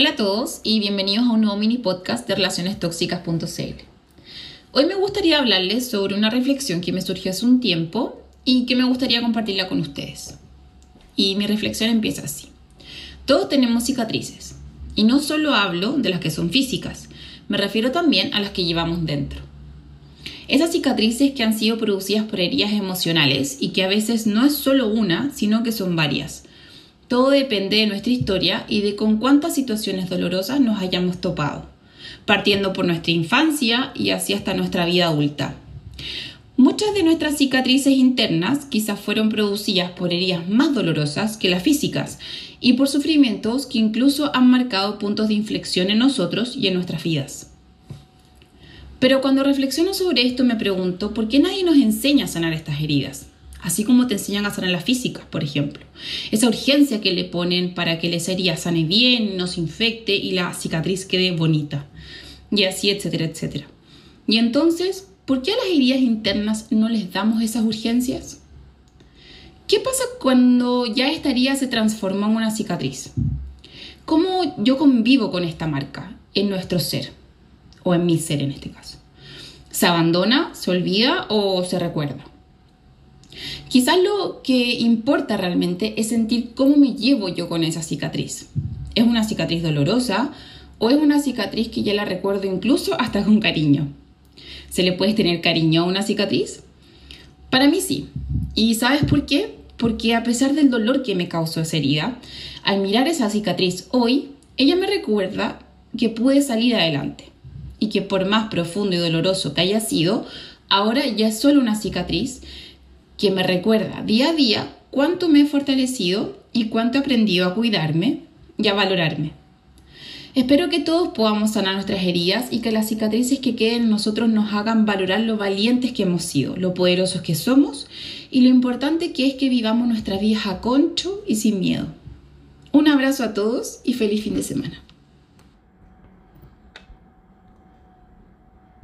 Hola a todos y bienvenidos a un nuevo mini podcast de relacionestóxicas.cl. Hoy me gustaría hablarles sobre una reflexión que me surgió hace un tiempo y que me gustaría compartirla con ustedes. Y mi reflexión empieza así. Todos tenemos cicatrices y no solo hablo de las que son físicas, me refiero también a las que llevamos dentro. Esas cicatrices que han sido producidas por heridas emocionales y que a veces no es solo una, sino que son varias todo depende de nuestra historia y de con cuántas situaciones dolorosas nos hayamos topado, partiendo por nuestra infancia y así hasta nuestra vida adulta. Muchas de nuestras cicatrices internas quizás fueron producidas por heridas más dolorosas que las físicas y por sufrimientos que incluso han marcado puntos de inflexión en nosotros y en nuestras vidas. Pero cuando reflexiono sobre esto me pregunto por qué nadie nos enseña a sanar estas heridas así como te enseñan a sanar la física, por ejemplo. Esa urgencia que le ponen para que la herida sane bien, no se infecte y la cicatriz quede bonita. Y así, etcétera, etcétera. Y entonces, ¿por qué a las heridas internas no les damos esas urgencias? ¿Qué pasa cuando ya esta herida se transforma en una cicatriz? ¿Cómo yo convivo con esta marca en nuestro ser? O en mi ser en este caso. ¿Se abandona, se olvida o se recuerda? Quizás lo que importa realmente es sentir cómo me llevo yo con esa cicatriz. ¿Es una cicatriz dolorosa o es una cicatriz que ya la recuerdo incluso hasta con cariño? ¿Se le puede tener cariño a una cicatriz? Para mí sí. ¿Y sabes por qué? Porque a pesar del dolor que me causó esa herida, al mirar esa cicatriz hoy, ella me recuerda que pude salir adelante y que por más profundo y doloroso que haya sido, ahora ya es solo una cicatriz que me recuerda día a día cuánto me he fortalecido y cuánto he aprendido a cuidarme y a valorarme. Espero que todos podamos sanar nuestras heridas y que las cicatrices que queden en nosotros nos hagan valorar lo valientes que hemos sido, lo poderosos que somos y lo importante que es que vivamos nuestra vida a concho y sin miedo. Un abrazo a todos y feliz fin de semana.